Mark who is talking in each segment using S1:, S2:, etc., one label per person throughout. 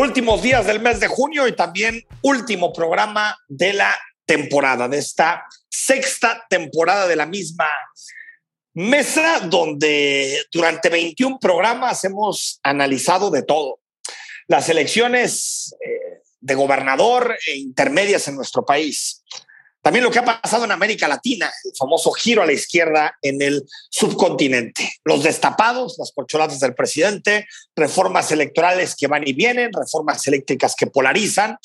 S1: Últimos días del mes de junio y también último programa de la temporada, de esta sexta temporada de la misma mesa, donde durante 21 programas hemos analizado de todo. Las elecciones eh, de gobernador e intermedias en nuestro país, también lo que ha pasado en América Latina, el famoso giro a la izquierda en el subcontinente. Los destapados, las corcholatas del presidente, reformas electorales que van y vienen, reformas eléctricas que polarizan,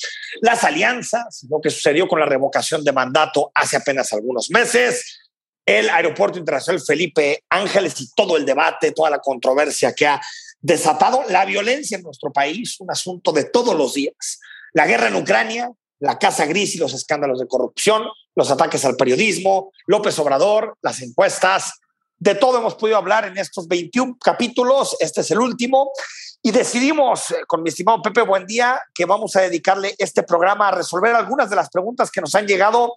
S1: las alianzas, lo que sucedió con la revocación de mandato hace apenas algunos meses, el Aeropuerto Internacional Felipe Ángeles y todo el debate, toda la controversia que ha desatado, la violencia en nuestro país, un asunto de todos los días, la guerra en Ucrania, la Casa Gris y los escándalos de corrupción, los ataques al periodismo, López Obrador, las encuestas, de todo hemos podido hablar en estos 21 capítulos, este es el último, y decidimos eh, con mi estimado Pepe Buendía que vamos a dedicarle este programa a resolver algunas de las preguntas que nos han llegado,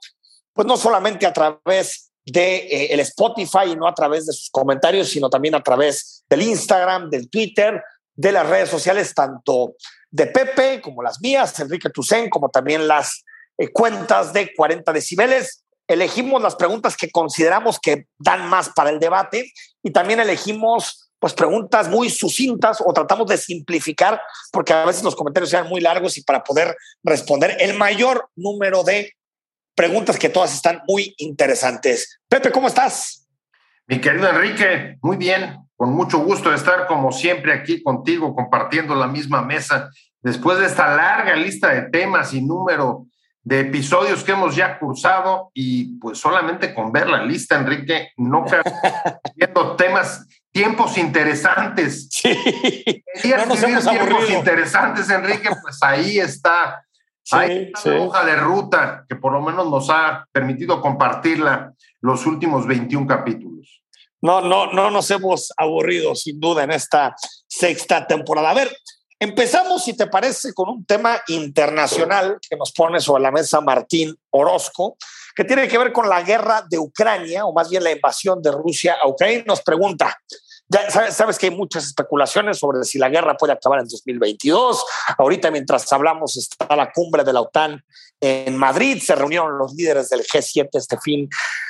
S1: pues no solamente a través de eh, el Spotify y no a través de sus comentarios, sino también a través del Instagram, del Twitter, de las redes sociales, tanto de Pepe, como las mías, Enrique Tucen, como también las eh, cuentas de 40 decibeles. Elegimos las preguntas que consideramos que dan más para el debate y también elegimos pues preguntas muy sucintas o tratamos de simplificar porque a veces los comentarios sean muy largos y para poder responder el mayor número de preguntas que todas están muy interesantes. Pepe, ¿cómo estás?
S2: Mi querido Enrique, muy bien, con mucho gusto de estar como siempre aquí contigo compartiendo la misma mesa después de esta larga lista de temas y número de episodios que hemos ya cursado y pues solamente con ver la lista, Enrique, no viendo temas, tiempos interesantes. Sí. no tiempos interesantes, Enrique, pues ahí está. ahí está la hoja de ruta que por lo menos nos ha permitido compartirla los últimos 21 capítulos.
S1: No, no, no nos hemos aburrido sin duda en esta sexta temporada. A ver, empezamos, si te parece, con un tema internacional que nos pone sobre la mesa Martín Orozco, que tiene que ver con la guerra de Ucrania, o más bien la invasión de Rusia a Ucrania. Nos pregunta, ya sabes, que hay muchas especulaciones sobre si la guerra puede acabar en 2022. Ahorita, mientras hablamos, está la cumbre de la OTAN en Madrid. Se reunieron los líderes del G7 este fin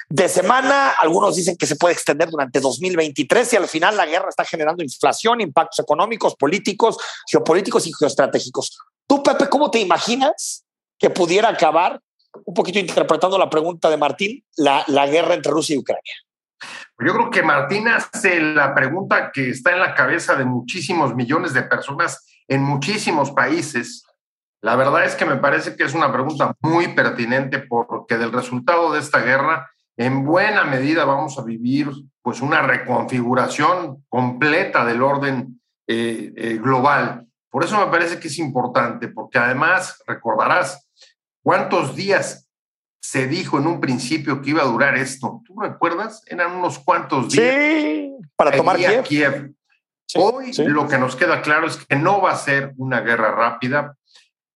S1: de semana. Algunos dicen que se puede extender durante 2023 y al final la guerra está generando inflación, impactos económicos, políticos, geopolíticos y geoestratégicos. Tú, Pepe, ¿cómo te imaginas que pudiera acabar, un poquito interpretando la pregunta de Martín, la, la guerra entre Rusia y Ucrania?
S2: Yo creo que Martín hace la pregunta que está en la cabeza de muchísimos millones de personas en muchísimos países. La verdad es que me parece que es una pregunta muy pertinente porque del resultado de esta guerra en buena medida vamos a vivir pues una reconfiguración completa del orden eh, eh, global. Por eso me parece que es importante, porque además recordarás cuántos días se dijo en un principio que iba a durar esto. ¿Tú recuerdas? Eran unos cuantos días.
S1: Sí, para tomar
S2: Kiev. Hoy lo que nos queda claro es que no va a ser una guerra rápida.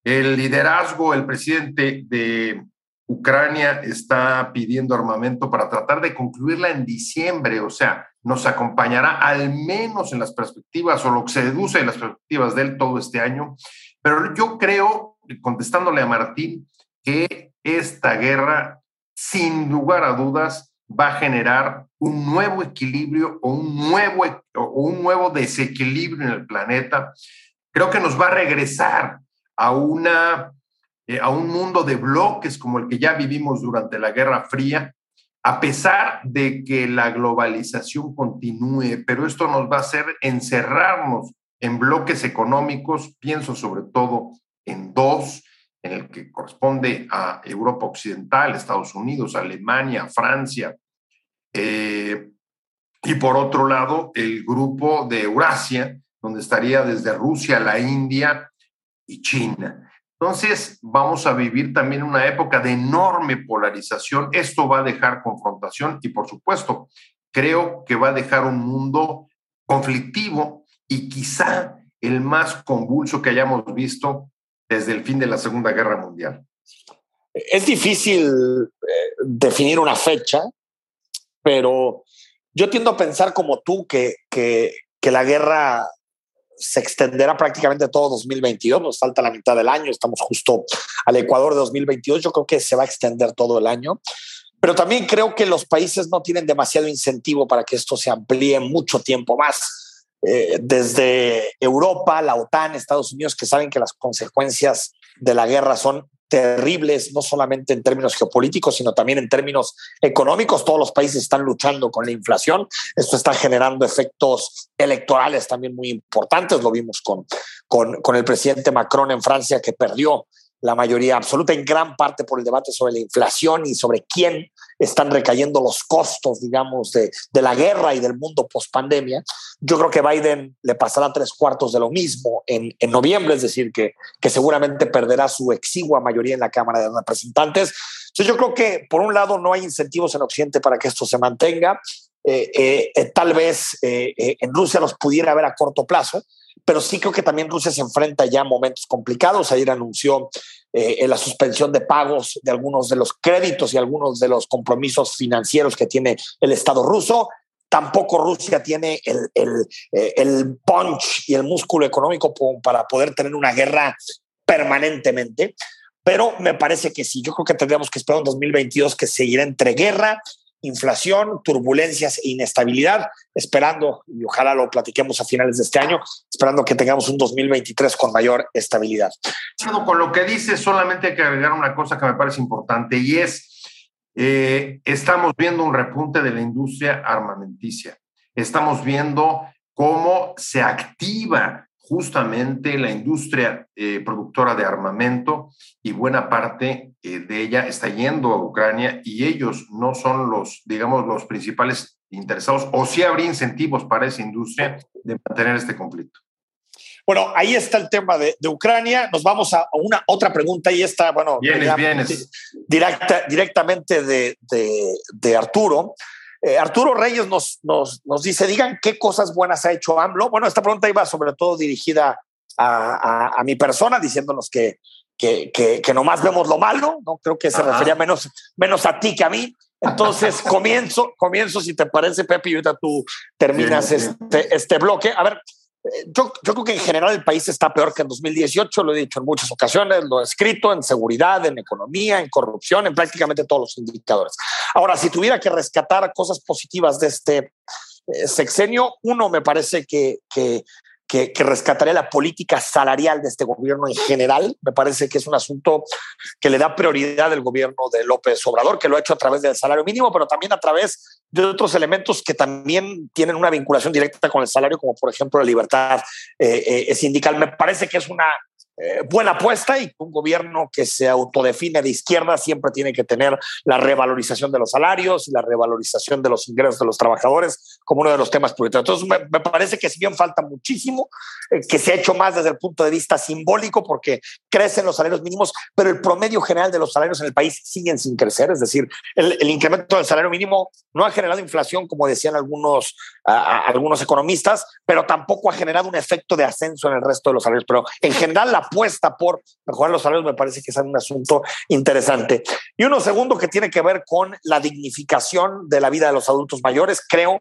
S2: El liderazgo, el presidente de Ucrania está pidiendo armamento para tratar de concluirla en diciembre, o sea, nos acompañará al menos en las perspectivas o lo que se deduce de las perspectivas de él todo este año. Pero yo creo, contestándole a Martín, que esta guerra, sin lugar a dudas, va a generar un nuevo equilibrio o un nuevo, o un nuevo desequilibrio en el planeta. Creo que nos va a regresar a una eh, a un mundo de bloques como el que ya vivimos durante la Guerra Fría, a pesar de que la globalización continúe, pero esto nos va a hacer encerrarnos en bloques económicos, pienso sobre todo en dos, en el que corresponde a Europa Occidental, Estados Unidos, Alemania, Francia, eh, y por otro lado el grupo de Eurasia, donde estaría desde Rusia, la India y China. Entonces, vamos a vivir también una época de enorme polarización. Esto va a dejar confrontación y, por supuesto, creo que va a dejar un mundo conflictivo y quizá el más convulso que hayamos visto desde el fin de la Segunda Guerra Mundial.
S1: Es difícil eh, definir una fecha, pero yo tiendo a pensar como tú que, que, que la guerra se extenderá prácticamente todo 2022, nos falta la mitad del año, estamos justo al Ecuador de 2022, yo creo que se va a extender todo el año, pero también creo que los países no tienen demasiado incentivo para que esto se amplíe mucho tiempo más. Eh, desde Europa, la OTAN, Estados Unidos, que saben que las consecuencias de la guerra son terribles, no solamente en términos geopolíticos, sino también en términos económicos. Todos los países están luchando con la inflación. Esto está generando efectos electorales también muy importantes. Lo vimos con, con, con el presidente Macron en Francia, que perdió la mayoría absoluta, en gran parte por el debate sobre la inflación y sobre quién están recayendo los costos, digamos, de, de la guerra y del mundo post pandemia. Yo creo que Biden le pasará tres cuartos de lo mismo en, en noviembre, es decir, que, que seguramente perderá su exigua mayoría en la Cámara de Representantes. Entonces yo creo que, por un lado, no hay incentivos en Occidente para que esto se mantenga. Eh, eh, eh, tal vez en Rusia los pudiera haber a corto plazo, pero sí creo que también Rusia se enfrenta ya a momentos complicados. Ayer anunció eh, la suspensión de pagos de algunos de los créditos y algunos de los compromisos financieros que tiene el Estado ruso. Tampoco Rusia tiene el, el, eh, punch y el músculo económico para poder tener una guerra permanentemente. Pero me parece que sí, yo creo que tendríamos que esperar un 2022 que seguirá entre guerra, inflación, turbulencias e inestabilidad, esperando, y ojalá lo platiquemos a finales de este año, esperando que tengamos un 2023 con mayor estabilidad.
S2: Con lo que dice, solamente hay que agregar una cosa que me parece importante y es, eh, estamos viendo un repunte de la industria armamenticia. Estamos viendo cómo se activa justamente la industria eh, productora de armamento y buena parte eh, de ella está yendo a Ucrania y ellos no son los, digamos, los principales interesados o si habría incentivos para esa industria de mantener este conflicto.
S1: Bueno, ahí está el tema de, Ucrania. Nos vamos a una otra pregunta y esta, bueno, Directa, directamente de, de Arturo. Eh, Arturo Reyes nos, nos, nos, dice, digan qué cosas buenas ha hecho AMLO. Bueno, esta pregunta iba sobre todo dirigida a, a, mi persona, diciéndonos que, que, que, nomás vemos lo malo, ¿no? Creo que se refería menos, menos a ti que a mí. Entonces, comienzo, comienzo, si te parece, Pepe, y ahorita tú terminas Este, este bloque. A ver, yo, yo, creo que en general el país está peor que en 2018, lo he dicho en muchas ocasiones, lo he escrito en seguridad, en economía, en corrupción, en prácticamente todos los indicadores. Ahora, si tuviera que rescatar cosas positivas de este eh, sexenio, uno me parece que, que que, que, rescataría la política salarial de este gobierno en general. Me parece que es un asunto que le da prioridad al gobierno de López Obrador, que lo ha hecho a través del salario mínimo, pero también a través de otros elementos que también tienen una vinculación directa con el salario, como por ejemplo la libertad eh, eh, sindical. Me parece que es una eh, buena apuesta y un gobierno que se autodefine de izquierda siempre tiene que tener la revalorización de los salarios y la revalorización de los ingresos de los trabajadores como uno de los temas prioritarios. Entonces, me, parece que si bien falta muchísimo, eh, que se ha hecho más desde el punto de vista simbólico porque crecen los salarios mínimos, pero el promedio general de los salarios en el país siguen sin crecer. Es decir, el, el incremento del salario mínimo no ha generado inflación, como decían algunos, algunos economistas, pero tampoco ha generado un efecto de ascenso en el resto de los salarios. Pero en general, la apuesta por mejorar los salarios me parece que es un asunto interesante. Y uno segundo que tiene que ver con la dignificación de la vida de los adultos mayores, creo.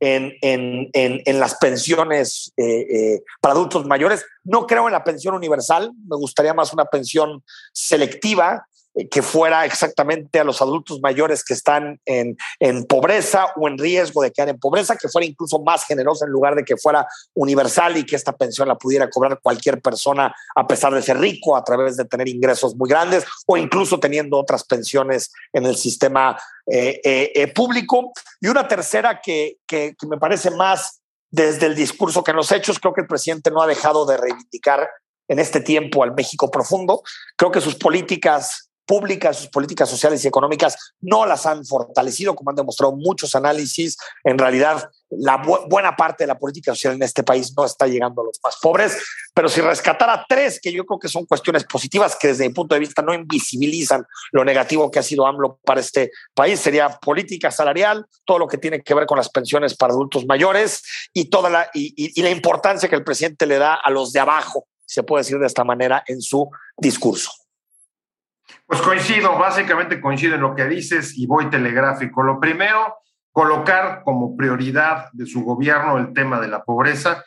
S1: En, en, en, las pensiones eh, eh, para adultos mayores. No creo en la pensión universal, me gustaría más una pensión selectiva que fuera exactamente a los adultos mayores que están en, en, pobreza o en riesgo de quedar en pobreza, que fuera incluso más generosa en lugar de que fuera universal y que esta pensión la pudiera cobrar cualquier persona a pesar de ser rico, a través de tener ingresos muy grandes o incluso teniendo otras pensiones en el sistema eh, eh, público. Y una tercera que, que, que me parece más desde el discurso que en los hechos, creo que el presidente no ha dejado de reivindicar en este tiempo al México profundo. Creo que sus políticas públicas, sus políticas sociales y económicas no las han fortalecido, como han demostrado muchos análisis. En realidad, la buena parte de la política social en este país no está llegando a los más pobres, pero si rescatara tres, que yo creo que son cuestiones positivas que desde mi punto de vista no invisibilizan lo negativo que ha sido AMLO para este país, sería política salarial, todo lo que tiene que ver con las pensiones para adultos mayores y toda la, y la importancia que el presidente le da a los de abajo, se puede decir de esta manera, en su discurso.
S2: Pues coincido, básicamente coincido en lo que dices y voy telegráfico. Lo primero, colocar como prioridad de su gobierno el tema de la pobreza.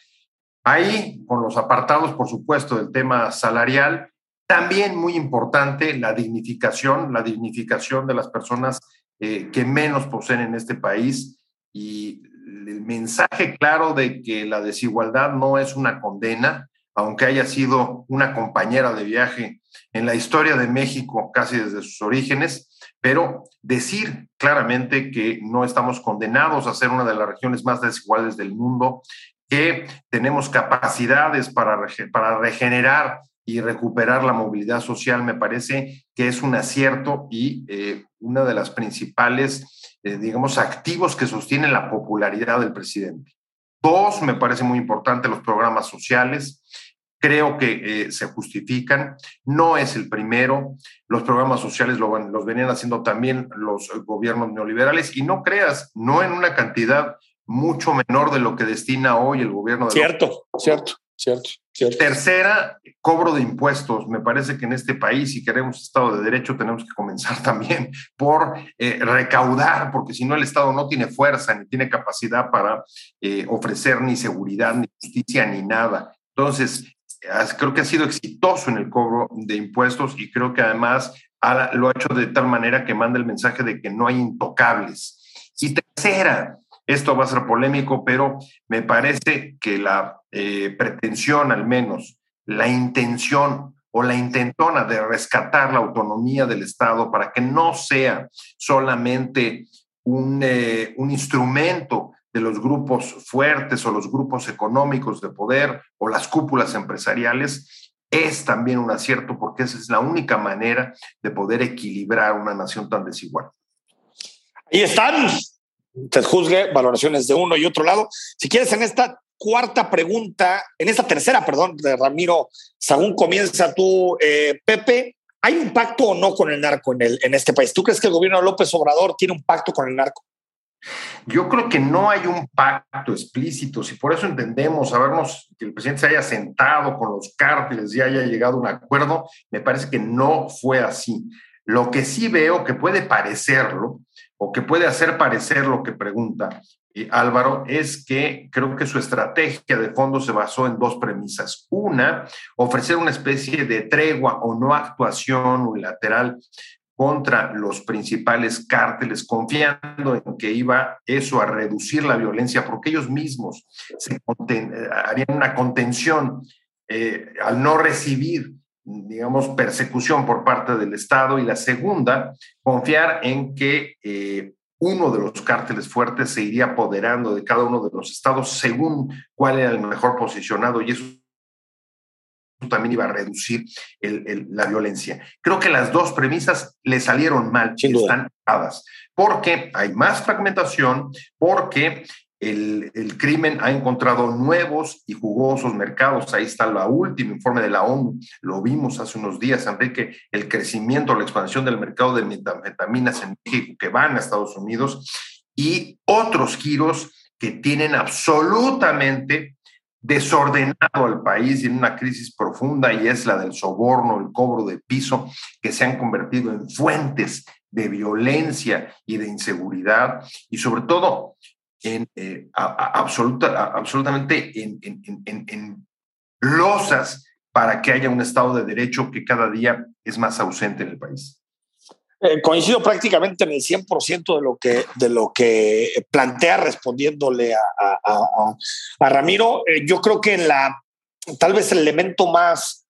S2: Ahí, con los apartados, por supuesto, del tema salarial, también muy importante la dignificación, la dignificación de las personas eh, que menos poseen en este país y el mensaje claro de que la desigualdad no es una condena, aunque haya sido una compañera de viaje en la historia de México casi desde sus orígenes, pero decir claramente que no estamos condenados a ser una de las regiones más desiguales del mundo, que tenemos capacidades para, para regenerar y recuperar la movilidad social, me parece que es un acierto y eh, una de las principales, eh, digamos, activos que sostiene la popularidad del presidente. Dos, me parece muy importante los programas sociales creo que eh, se justifican. No es el primero. Los programas sociales los venían haciendo también los gobiernos neoliberales y no creas, no en una cantidad mucho menor de lo que destina hoy el gobierno. De
S1: cierto, cierto, cierto, cierto.
S2: Tercera, cobro de impuestos. Me parece que en este país, si queremos Estado de Derecho, tenemos que comenzar también por eh, recaudar, porque si no el Estado no tiene fuerza ni tiene capacidad para eh, ofrecer ni seguridad, ni justicia, ni nada. Entonces, creo que ha sido exitoso en el cobro de impuestos y creo que además lo ha hecho de tal manera que manda el mensaje de que no hay intocables. Y tercera, esto va a ser polémico, pero me parece que la eh, pretensión, al menos, la intención o la intentona de rescatar la autonomía del Estado para que no sea solamente un, eh, un instrumento de los grupos fuertes o los grupos económicos de poder o las cúpulas empresariales, es también un acierto porque esa es la única manera de poder equilibrar una nación tan desigual.
S1: Ahí están. Usted juzgue valoraciones de uno y otro lado. Si quieres, en esta cuarta pregunta, en esta tercera, perdón, de Ramiro Sagún, comienza tú, eh, Pepe. ¿Hay un pacto o no con el narco en, el, en este país? ¿Tú crees que el gobierno de López Obrador tiene un pacto con el narco?
S2: Yo creo que no hay un pacto explícito, si por eso entendemos, sabemos que el presidente se haya sentado con los cárteles y haya llegado a un acuerdo, me parece que no fue así. Lo que sí veo que puede parecerlo, o que puede hacer parecer lo que pregunta eh, Álvaro, es que creo que su estrategia de fondo se basó en dos premisas. Una, ofrecer una especie de tregua o no actuación unilateral contra los principales cárteles, confiando en que iba eso a reducir la violencia, porque ellos mismos se eh, harían una contención eh, al no recibir, digamos, persecución por parte del Estado. Y la segunda, confiar en que eh, uno de los cárteles fuertes se iría apoderando de cada uno de los estados según cuál era el mejor posicionado. Y eso también iba a reducir la violencia. Creo que las dos premisas le salieron mal, están dadas, porque hay más fragmentación, porque el, el, crimen ha encontrado nuevos y jugosos mercados. Ahí está el último informe de la ONU. Lo vimos hace unos días, Enrique, el crecimiento, la expansión del mercado de metanfetaminas en México que van a Estados Unidos y otros giros que tienen absolutamente desordenado al país y en una crisis profunda y es la del soborno, el cobro de piso, que se han convertido en fuentes de violencia y de inseguridad y sobre todo en eh, absoluta, absolutamente en, en, en losas para que haya un Estado de Derecho que cada día es más ausente en el país.
S1: Eh, coincido prácticamente en el 100% de lo que, de lo que plantea respondiéndole a, Ramiro. Eh, yo creo que la, tal vez el elemento más,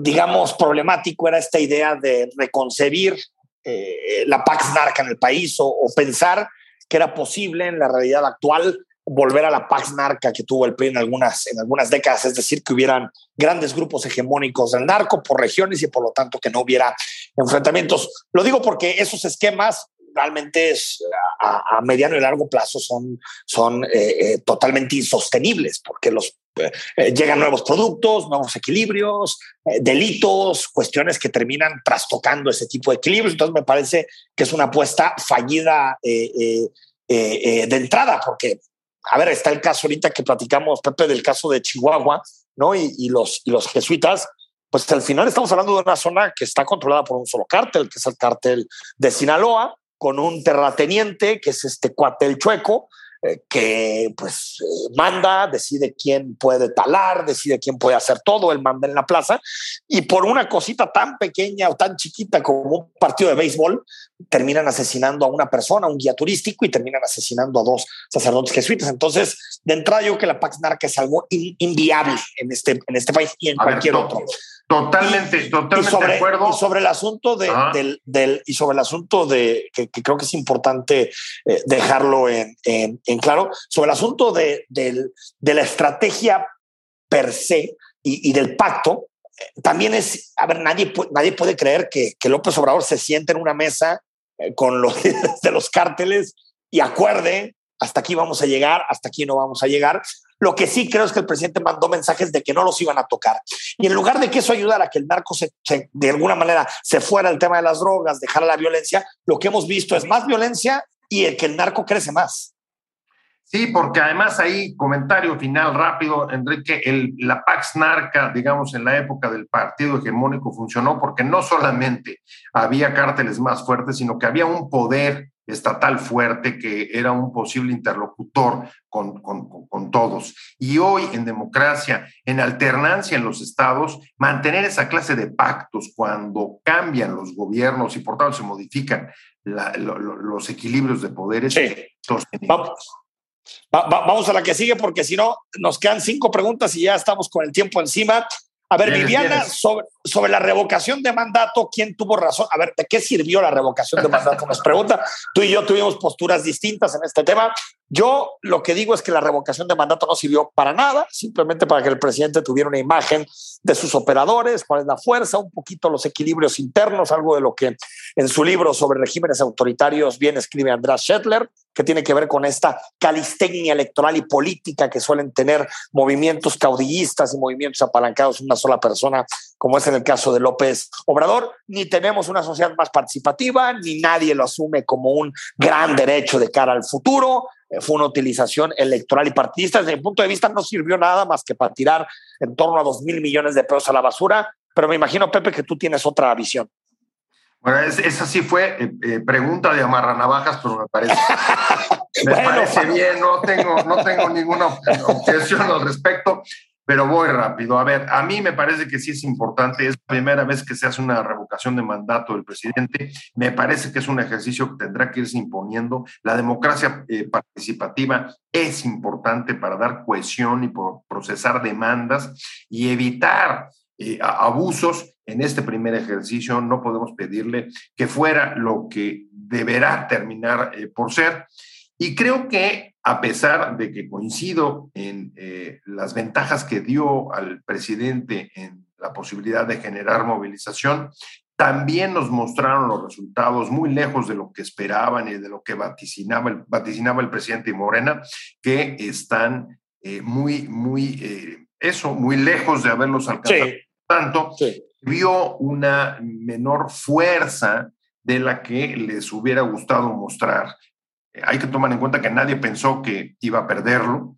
S1: digamos, problemático era esta idea de reconcebir eh, la Pax Narca en el país o, o, pensar que era posible en la realidad actual volver a la Pax Narca que tuvo el PRI en algunas, en algunas décadas, es decir, que hubieran grandes grupos hegemónicos del narco por regiones y por lo tanto que no hubiera enfrentamientos. Lo digo porque esos esquemas realmente a, mediano y largo plazo son, son eh, totalmente insostenibles porque los llegan nuevos productos, nuevos equilibrios, delitos, cuestiones que terminan trastocando ese tipo de equilibrios. Entonces me parece que es una apuesta fallida de entrada, porque a ver, está el caso ahorita que platicamos, Pepe, del caso de Chihuahua, ¿no? Y, los, y los jesuitas, pues al final estamos hablando de una zona que está controlada por un solo cártel, que es el cártel de Sinaloa, con un terrateniente, que es este cuate chueco, eh, que pues eh, manda, decide quién puede talar, decide quién puede hacer todo, él manda en la plaza, y por una cosita tan pequeña o tan chiquita como un partido de béisbol, terminan asesinando a una persona, un guía turístico, y terminan asesinando a dos sacerdotes jesuitas. Entonces, de entrada yo creo que la Pax Narca es algo inviable en este, en este país y en cualquier otro.
S2: Totalmente, totalmente
S1: sobre,
S2: de acuerdo.
S1: Y sobre el asunto de, del, del, y sobre el asunto de que, creo que es importante eh, dejarlo en, en, claro, sobre el asunto de, del, de la estrategia per se y, y del pacto, también es, a ver, nadie, nadie puede creer que, que López Obrador se siente en una mesa eh, con los de los cárteles y acuerde hasta aquí vamos a llegar, hasta aquí no vamos a llegar. Lo que sí creo es que el presidente mandó mensajes de que no los iban a tocar. Y en lugar de que eso ayudara a que el narco de alguna manera se fuera el tema de las drogas, dejara la violencia, lo que hemos visto es más violencia y el que el narco crece más.
S2: Sí, porque además ahí, comentario final rápido, Enrique, el, la Pax Narca, digamos, en la época del partido hegemónico funcionó porque no solamente había cárteles más fuertes, sino que había un poder estatal fuerte que era un posible interlocutor con, con, todos. Y hoy en democracia, en alternancia en los estados, mantener esa clase de pactos cuando cambian los gobiernos y por tanto se modifican los equilibrios de poderes.
S1: Sí. Vamos. vamos a la que sigue porque si no nos quedan cinco preguntas y ya estamos con el tiempo encima. A ver, Viviana, sobre, sobre, la revocación de mandato, ¿quién tuvo razón? A ver, ¿de qué sirvió la revocación de mandato? Nos pregunta. Tú y yo tuvimos posturas distintas en este tema. Yo lo que digo es que la revocación de mandato no sirvió para nada, simplemente para que el presidente tuviera una imagen de sus operadores, cuál es la fuerza, un poquito los equilibrios internos, algo de lo que en su libro sobre regímenes autoritarios bien escribe András Schettler, que tiene que ver con esta calistenia electoral y política que suelen tener movimientos caudillistas y movimientos apalancados en una sola persona, como es en el caso de López Obrador. Ni tenemos una sociedad más participativa, ni nadie lo asume como un gran derecho de cara al futuro eh, fue una utilización electoral y partidista. Desde mi punto de vista no sirvió nada más que para tirar en torno a dos mil millones de pesos a la basura, pero me imagino, Pepe, que tú tienes otra visión.
S2: Bueno, esa sí fue eh, eh, pregunta de amarranavajas, pero me parece, me parece bien, no tengo, no tengo ninguna objeción al respecto pero voy rápido. A ver, a mí me parece que sí es importante, es la primera vez que se hace una revocación de mandato del presidente, me parece que es un ejercicio que tendrá que irse imponiendo. La democracia eh, participativa es importante para dar cohesión y procesar demandas y evitar eh, abusos. En este primer ejercicio no podemos pedirle que fuera lo que deberá terminar eh, por ser. Y creo que a pesar de que coincido en eh, las ventajas que dio al presidente en la posibilidad de generar movilización, también nos mostraron los resultados muy lejos de lo que esperaban y de lo que vaticinaba el, vaticinaba el presidente Morena, que están eh, muy, muy, eh, eso, muy lejos de haberlos alcanzado. Tanto, vio una menor fuerza de la que les hubiera gustado mostrar hay que tomar en cuenta que nadie pensó que iba a perderlo,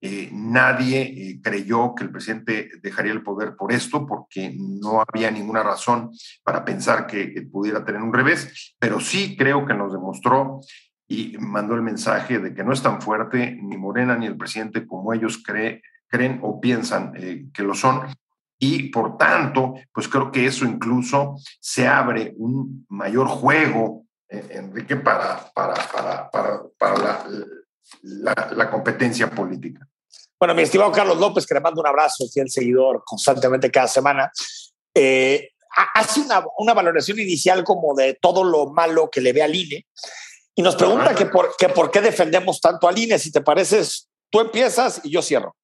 S2: eh, nadie eh, creyó que el presidente dejaría el poder por esto, porque no había ninguna razón para pensar que pudiera tener un revés, pero sí creo que nos demostró y mandó el mensaje de que no es tan fuerte ni Morena ni el presidente como ellos creen o piensan eh, que lo son. Y por tanto, pues creo que eso incluso se abre un mayor juego Enrique, para, para, para, para, la, la, competencia política.
S1: Bueno, mi estimado Carlos López, que le mando un abrazo, fiel seguidor constantemente cada semana, eh, hace una, una, valoración inicial como de todo lo malo que le ve al INE y nos pregunta que por, que por qué defendemos tanto al INE. Si te pareces, tú empiezas y yo cierro.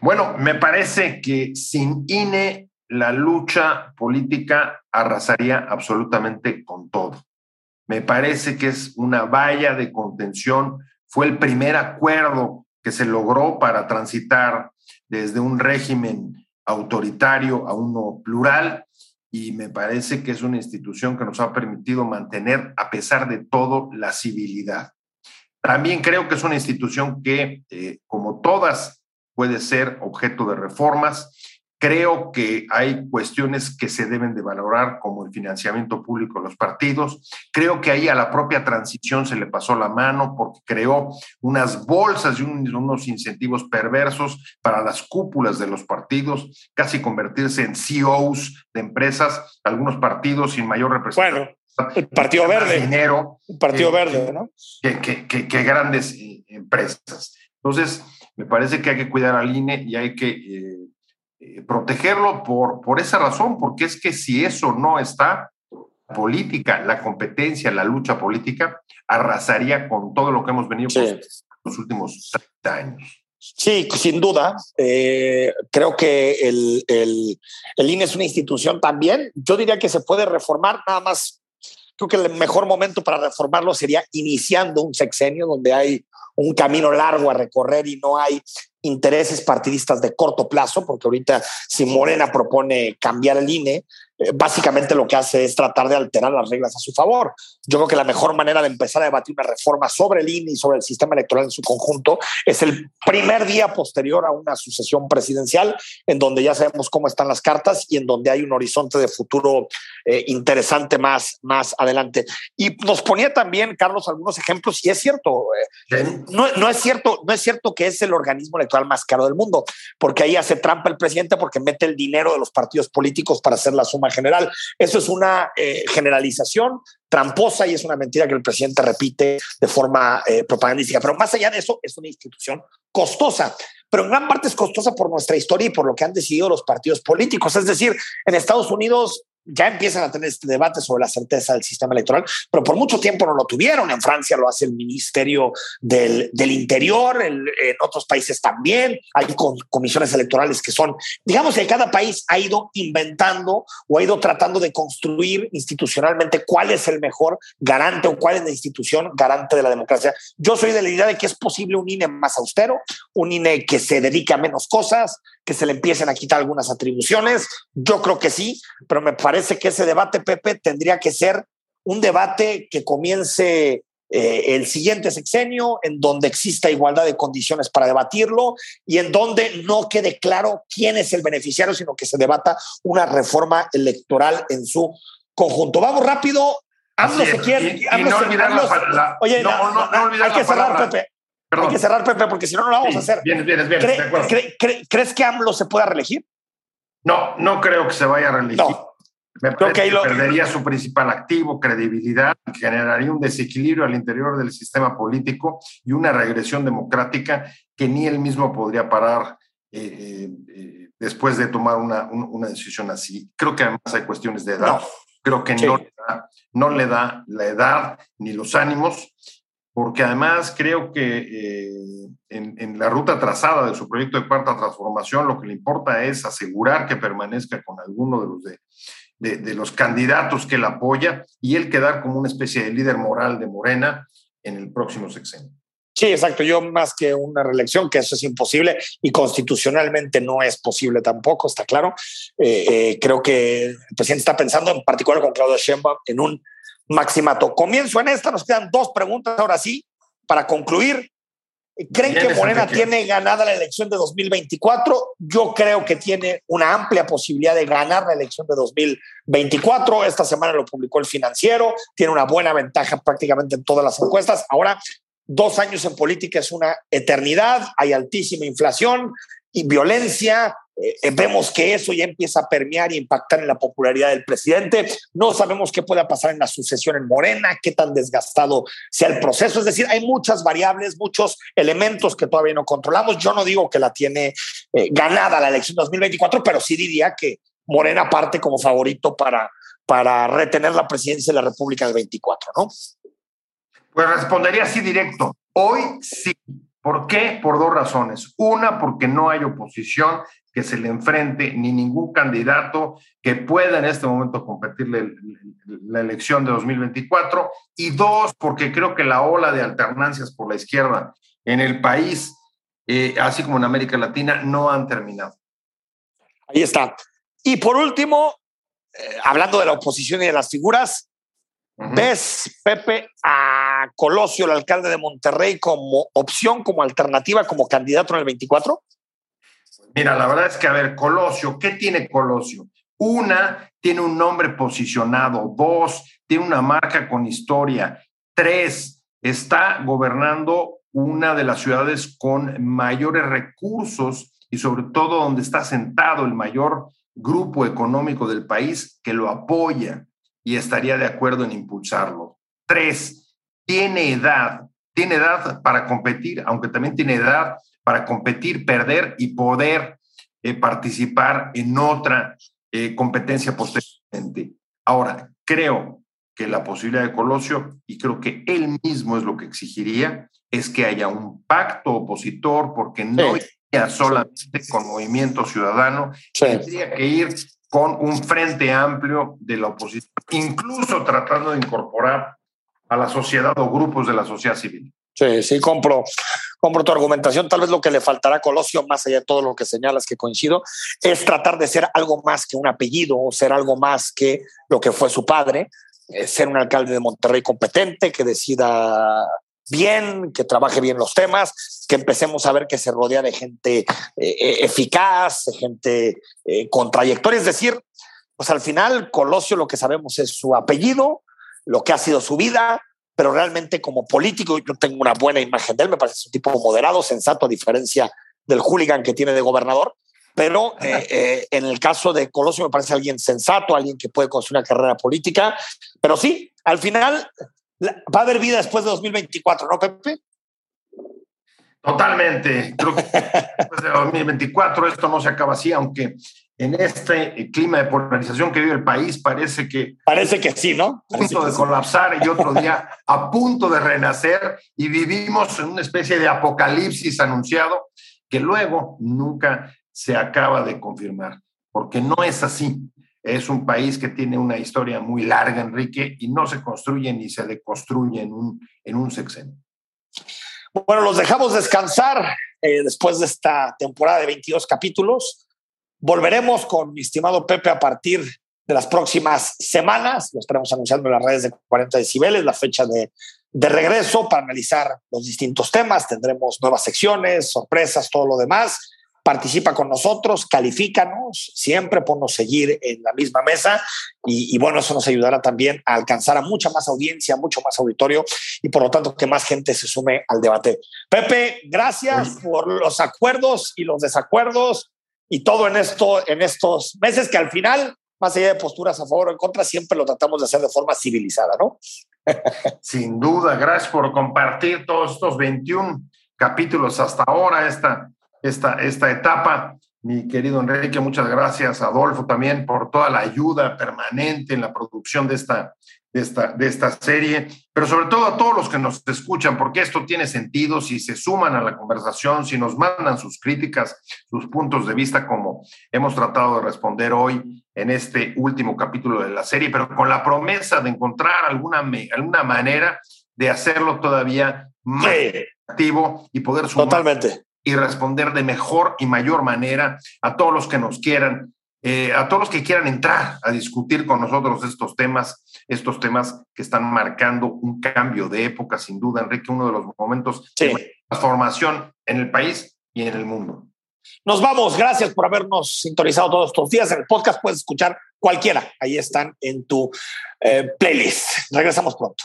S2: Bueno, me parece que sin INE la lucha política arrasaría absolutamente con todo. Me parece que es una valla de contención. Fue el primer acuerdo que se logró para transitar desde un régimen autoritario a uno plural y me parece que es una institución que nos ha permitido mantener, a pesar de todo, la civilidad. También creo que es una institución que, eh, como todas, puede ser objeto de reformas Creo que hay cuestiones que se deben de valorar, como el financiamiento público de los partidos. Creo que ahí a la propia transición se le pasó la mano porque creó unas bolsas y unos incentivos perversos para las cúpulas de los partidos, casi convertirse en CEOs de empresas, algunos partidos sin mayor representación.
S1: Bueno, el Partido Verde.
S2: Dinero.
S1: El Partido Verde, ¿no?
S2: Que, que, grandes eh, empresas. Entonces, me parece que hay que cuidar al INE y hay que eh, eh, protegerlo por, por esa razón, porque es que si eso no está, política, la competencia, la lucha política, arrasaría con todo lo que hemos venido en los últimos 30 años.
S1: Sí, sin duda. Eh, creo que el, el, el, INE es una institución también. Yo diría que se puede reformar nada más. Creo que el mejor momento para reformarlo sería iniciando un sexenio donde hay un camino largo a recorrer y no hay intereses partidistas de corto plazo, porque ahorita si Morena propone cambiar el INE, eh, básicamente lo que hace es tratar de alterar las reglas a su favor. Yo creo que la mejor manera de empezar a debatir una reforma sobre el INE y sobre el sistema electoral en su conjunto es el primer día posterior a una sucesión presidencial, en donde ya sabemos cómo están las cartas y en donde hay un horizonte de futuro eh, interesante más, más adelante. Y nos ponía también, Carlos, algunos ejemplos, y es cierto, eh, no, no, es cierto, no es cierto que es el organismo electoral más caro del mundo, porque ahí hace trampa el presidente porque mete el dinero de los partidos políticos para hacer la suma general. Eso es una eh, generalización tramposa y es una mentira que el presidente repite de forma eh, propagandística. Pero más allá de eso, es una institución costosa pero en gran parte es costosa por nuestra historia y por lo que han decidido los partidos políticos. Es decir, en Estados Unidos ya empiezan a tener este debate sobre la certeza del sistema electoral, pero por mucho tiempo no lo tuvieron. En Francia lo hace el Ministerio del, del Interior, en, otros países también. Hay comisiones electorales que son, digamos que cada país ha ido inventando o ha ido tratando de construir institucionalmente cuál es el mejor garante o cuál es la institución garante de la democracia. Yo soy de la idea de que es posible un INE más austero, un INE que se dedique a menos cosas, que se le empiecen a quitar algunas atribuciones. Yo creo que sí, pero me parece que ese debate, Pepe, tendría que ser un debate que comience eh, el siguiente sexenio, en donde exista igualdad de condiciones para debatirlo y en donde no quede claro quién es el beneficiario, sino que se debata una reforma electoral en su conjunto. Vamos rápido. AMLO se quiere. oye, no, hay que cerrar, Pepe. Hay que cerrar, Pepe, porque si no, no lo vamos a hacer.
S2: Vienes, vienes, vienes.
S1: ¿Crees que AMLO se pueda reelegir?
S2: No, no creo que se vaya a reelegir. Me parece que, perdería su principal activo, credibilidad, generaría un desequilibrio al interior del sistema político y una regresión democrática que ni él mismo podría parar eh, eh, después de tomar una, una, decisión así. Creo que además hay cuestiones de edad. Creo que no, no le da la edad ni los ánimos porque además creo que eh, en, la ruta trazada de su proyecto de cuarta transformación lo que le importa es asegurar que permanezca con alguno de los, de, de, los candidatos que él apoya y él quedar como una especie de líder moral de Morena en el próximo sexenio.
S1: Sí, exacto. Yo más que una reelección, que eso es imposible y constitucionalmente no es posible tampoco, está claro. Eh, eh, creo que el presidente está pensando en particular con Claudio Sheinbaum en un Maximato. Comienzo en esta, nos quedan dos preguntas ahora sí, para concluir. ¿Creen que Morena tiene ganada la elección de 2024? Yo creo que tiene una amplia posibilidad de ganar la elección de 2024. Esta semana lo publicó el financiero, tiene una buena ventaja prácticamente en todas las encuestas. Ahora, dos años en política es una eternidad, hay altísima inflación y violencia, eh, vemos que eso ya empieza a permear y impactar en la popularidad del presidente. No sabemos qué pueda pasar en la sucesión en Morena, qué tan desgastado sea el proceso. Es decir, hay muchas variables, muchos elementos que todavía no controlamos. Yo no digo que la tiene eh, ganada la elección 2024, pero sí diría que Morena parte como favorito para, para retener la presidencia de la República del 24, ¿no?
S2: Pues respondería así directo. Hoy sí, ¿Por qué? Por dos razones. Una, porque no hay oposición que se le enfrente ni ningún candidato que pueda en este momento competirle la elección de 2024. Y dos, porque creo que la ola de alternancias por la izquierda en el país, eh, así como en América Latina, no han terminado.
S1: Ahí está. Y por último, eh, hablando de la oposición y de las figuras, ¿ves, Pepe, a Colosio, el alcalde de Monterrey, como opción, como alternativa, como candidato en el 24?
S2: Mira, la verdad es que, a ver, Colosio, ¿qué tiene Colosio? Una, tiene un nombre posicionado. Dos, tiene una marca con historia. Tres, está gobernando una de las ciudades con mayores recursos y sobre todo donde está sentado el mayor grupo económico del país que lo apoya y estaría de acuerdo en impulsarlo. Tres, tiene edad, tiene edad para competir, aunque también tiene edad para competir, perder y poder eh, participar en otra eh, competencia posteriormente. Ahora, creo que la posibilidad de Colosio, y creo que él mismo es lo que exigiría, es que haya un pacto opositor, porque no solamente con Movimiento Ciudadano, tendría que ir con un frente amplio de la oposición, incluso tratando de incorporar a la sociedad o grupos de la sociedad civil.
S1: Sí, sí, compro, compro tu argumentación. Tal vez lo que le faltará a Colosio, más allá de todo lo que señalas que coincido, es tratar de ser algo más que un apellido o ser algo más que lo que fue su padre, eh, ser un alcalde de Monterrey competente, que decida bien, que trabaje bien los temas, que empecemos a ver que se rodea de gente eh, eh, eficaz, de gente con trayectoria. Es decir, pues al final Colosio lo que sabemos es su apellido, lo que ha sido su vida, pero realmente como político yo tengo una buena imagen de él, me parece un tipo moderado, sensato, a diferencia del hooligan que tiene de gobernador. Pero en el caso de Colosio me parece alguien sensato, alguien que puede construir una carrera política. Pero sí, al final va a haber vida después de 2024, ¿no, Pepe?
S2: Totalmente. Creo que después de 2024 esto no se acaba así, aunque en este clima de polarización que vive el país parece que...
S1: Parece que sí, ¿no?
S2: A punto de colapsar y otro día a punto de renacer y vivimos en una especie de apocalipsis anunciado que luego nunca se acaba de confirmar, porque no es así. Es un país que tiene una historia muy larga, Enrique, y no se construye ni se deconstruye en un, en un sexenio.
S1: Bueno, los dejamos descansar eh, después de esta temporada de 22 capítulos. Volveremos con mi estimado Pepe a partir de las próximas semanas. Lo estaremos anunciando en las redes de 40 decibeles, la fecha de, de regreso para analizar los distintos temas. Tendremos nuevas secciones, sorpresas, todo lo demás participa con nosotros, califícanos, siempre ponnos seguir en la misma mesa y, bueno, eso nos ayudará también a alcanzar a mucha más audiencia, mucho más auditorio y por lo tanto que más gente se sume al debate. Pepe, gracias por los acuerdos y los desacuerdos y todo en esto, en estos meses que al final, más allá de posturas a favor o en contra, siempre lo tratamos de hacer de forma civilizada, ¿no?
S2: Sin duda, gracias por compartir todos estos 21 capítulos hasta ahora, esta esta, esta etapa. Mi querido Enrique, muchas gracias. Adolfo también por toda la ayuda permanente en la producción de esta, de esta, de esta serie, pero sobre todo a todos los que nos escuchan, porque esto tiene sentido si se suman a la conversación, si nos mandan sus críticas, sus puntos de vista, como hemos tratado de responder hoy en este último capítulo de la serie, pero con la promesa de encontrar alguna, alguna manera de hacerlo todavía más activo y poder
S1: sumar Totalmente.
S2: y responder de mejor y mayor manera a todos los que nos quieran, eh, a todos los que quieran entrar a discutir con nosotros estos temas, estos temas que están marcando un cambio de época, sin duda, Enrique, uno de los momentos de transformación en el país y en el mundo.
S1: Nos vamos, gracias por habernos sintonizado todos estos días. En el podcast puedes escuchar cualquiera, ahí están en tu eh, playlist. Regresamos pronto.